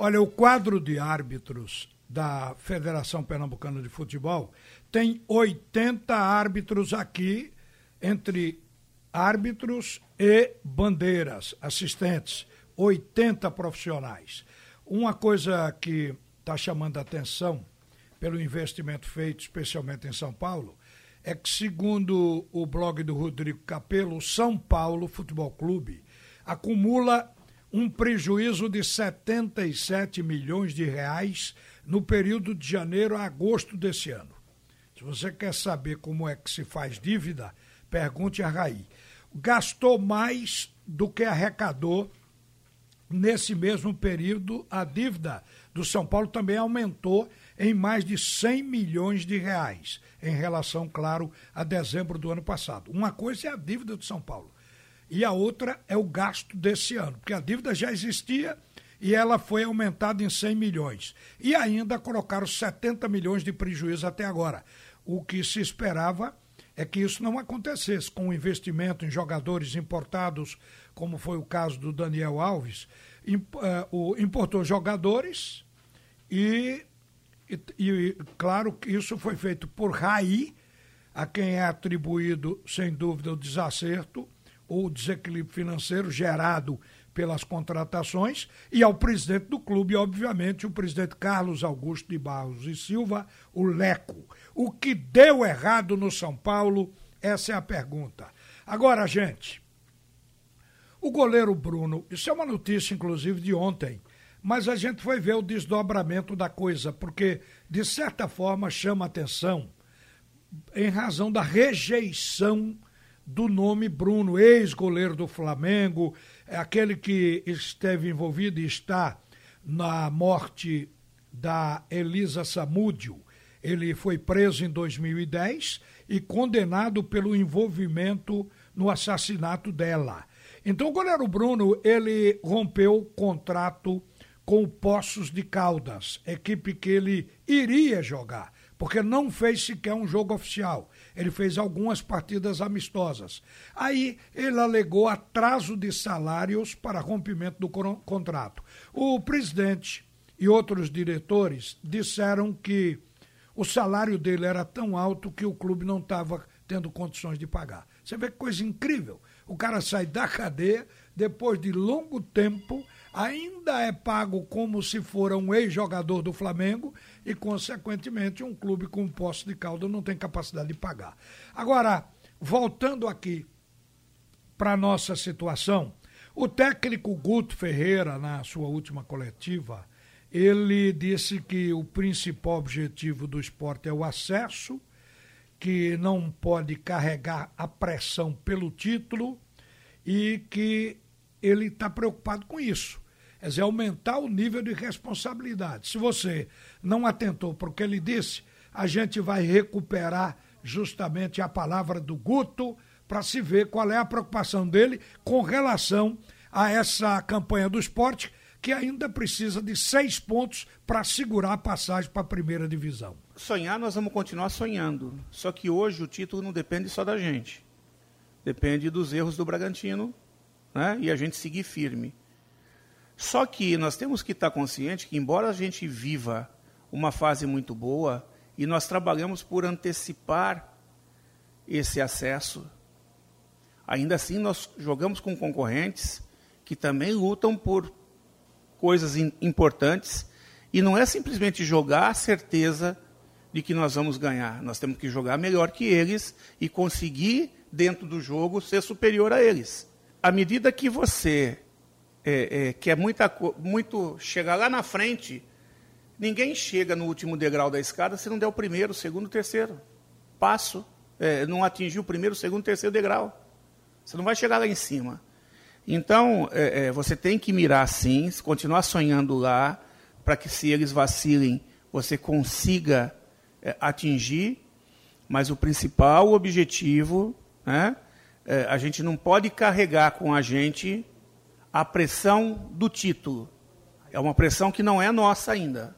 Olha, o quadro de árbitros da Federação Pernambucana de Futebol tem 80 árbitros aqui, entre árbitros e bandeiras, assistentes, 80 profissionais. Uma coisa que está chamando a atenção pelo investimento feito, especialmente em São Paulo, é que, segundo o blog do Rodrigo Capello, o São Paulo Futebol Clube acumula um prejuízo de 77 milhões de reais no período de janeiro a agosto desse ano. Se você quer saber como é que se faz dívida, pergunte a Raí. Gastou mais do que arrecadou nesse mesmo período. A dívida do São Paulo também aumentou em mais de 100 milhões de reais, em relação, claro, a dezembro do ano passado. Uma coisa é a dívida do São Paulo e a outra é o gasto desse ano, porque a dívida já existia e ela foi aumentada em 100 milhões. E ainda colocaram 70 milhões de prejuízo até agora. O que se esperava é que isso não acontecesse com o investimento em jogadores importados, como foi o caso do Daniel Alves. Eh, importou jogadores e, e, e claro que isso foi feito por Raí, a quem é atribuído, sem dúvida, o desacerto ou desequilíbrio financeiro gerado pelas contratações e ao presidente do clube, obviamente, o presidente Carlos Augusto de Barros e Silva, o Leco. O que deu errado no São Paulo? Essa é a pergunta. Agora, gente, o goleiro Bruno, isso é uma notícia, inclusive, de ontem, mas a gente foi ver o desdobramento da coisa, porque, de certa forma, chama atenção em razão da rejeição do nome Bruno, ex-goleiro do Flamengo, é aquele que esteve envolvido e está na morte da Elisa Samúdio. Ele foi preso em 2010 e condenado pelo envolvimento no assassinato dela. Então o goleiro Bruno, ele rompeu o contrato com o Poços de Caldas, equipe que ele iria jogar, porque não fez sequer um jogo oficial ele fez algumas partidas amistosas. Aí ele alegou atraso de salários para rompimento do contrato. O presidente e outros diretores disseram que o salário dele era tão alto que o clube não estava tendo condições de pagar. Você vê que coisa incrível. O cara sai da cadeia, depois de longo tempo, ainda é pago como se fora um ex-jogador do Flamengo e, consequentemente, um clube com posse de caldo não tem capacidade de pagar. Agora, voltando aqui para nossa situação, o técnico Guto Ferreira, na sua última coletiva, ele disse que o principal objetivo do esporte é o acesso, que não pode carregar a pressão pelo título e que ele está preocupado com isso. Quer dizer, aumentar o nível de responsabilidade. Se você não atentou para o que ele disse, a gente vai recuperar justamente a palavra do Guto para se ver qual é a preocupação dele com relação a essa campanha do esporte, que ainda precisa de seis pontos para segurar a passagem para a primeira divisão. Sonhar, nós vamos continuar sonhando. Só que hoje o título não depende só da gente. Depende dos erros do Bragantino né? e a gente seguir firme. Só que nós temos que estar consciente que, embora a gente viva uma fase muito boa, e nós trabalhamos por antecipar esse acesso, ainda assim nós jogamos com concorrentes que também lutam por coisas importantes, e não é simplesmente jogar a certeza de que nós vamos ganhar. Nós temos que jogar melhor que eles e conseguir, dentro do jogo, ser superior a eles. À medida que você é, é, que é muita, muito chegar lá na frente, ninguém chega no último degrau da escada se não der o primeiro, o segundo, o terceiro passo, é, não atingir o primeiro, o segundo, o terceiro degrau. Você não vai chegar lá em cima. Então, é, é, você tem que mirar sim, continuar sonhando lá, para que se eles vacilem, você consiga é, atingir, mas o principal objetivo, né, é, a gente não pode carregar com a gente a pressão do título. É uma pressão que não é nossa ainda.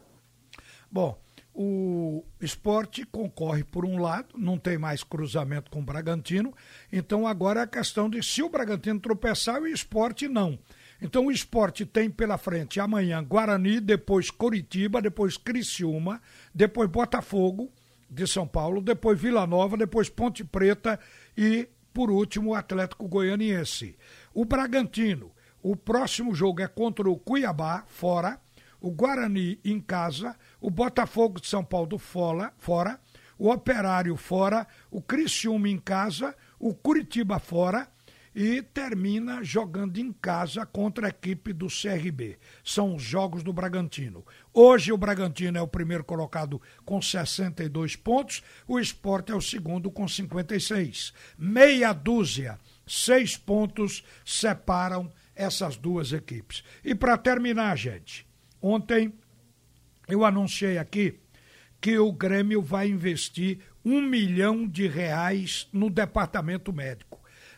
Bom, o esporte concorre por um lado, não tem mais cruzamento com o Bragantino, então agora é a questão de se o Bragantino tropeçar o esporte não. Então o esporte tem pela frente amanhã Guarani, depois Coritiba, depois Criciúma, depois Botafogo de São Paulo, depois Vila Nova, depois Ponte Preta e, por último, o Atlético Goianiense. O Bragantino, o próximo jogo é contra o Cuiabá, fora, o Guarani em casa, o Botafogo de São Paulo fora, fora. O Operário fora, o Criciúma em casa, o Curitiba fora e termina jogando em casa contra a equipe do CRB. São os jogos do Bragantino. Hoje o Bragantino é o primeiro colocado com 62 pontos, o Esporte é o segundo com 56. Meia dúzia, seis pontos separam essas duas equipes. E para terminar, gente, ontem eu anunciei aqui que o Grêmio vai investir um milhão de reais no departamento médico.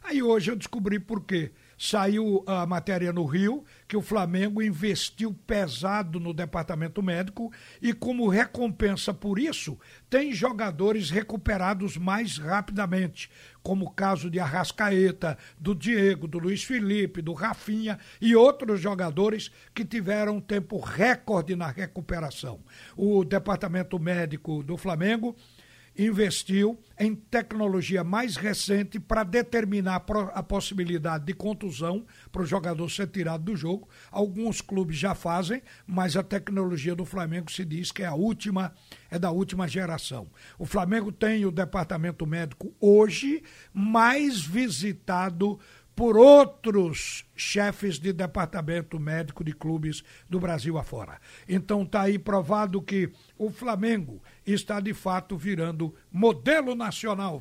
Aí hoje eu descobri por quê. Saiu a matéria no Rio que o Flamengo investiu pesado no departamento médico e, como recompensa por isso, tem jogadores recuperados mais rapidamente, como o caso de Arrascaeta, do Diego, do Luiz Felipe, do Rafinha e outros jogadores que tiveram tempo recorde na recuperação. O departamento médico do Flamengo investiu em tecnologia mais recente para determinar a possibilidade de contusão para o jogador ser tirado do jogo. Alguns clubes já fazem, mas a tecnologia do Flamengo se diz que é a última, é da última geração. O Flamengo tem o departamento médico hoje mais visitado por outros chefes de departamento médico de clubes do Brasil afora. Então está aí provado que o Flamengo está de fato virando modelo nacional.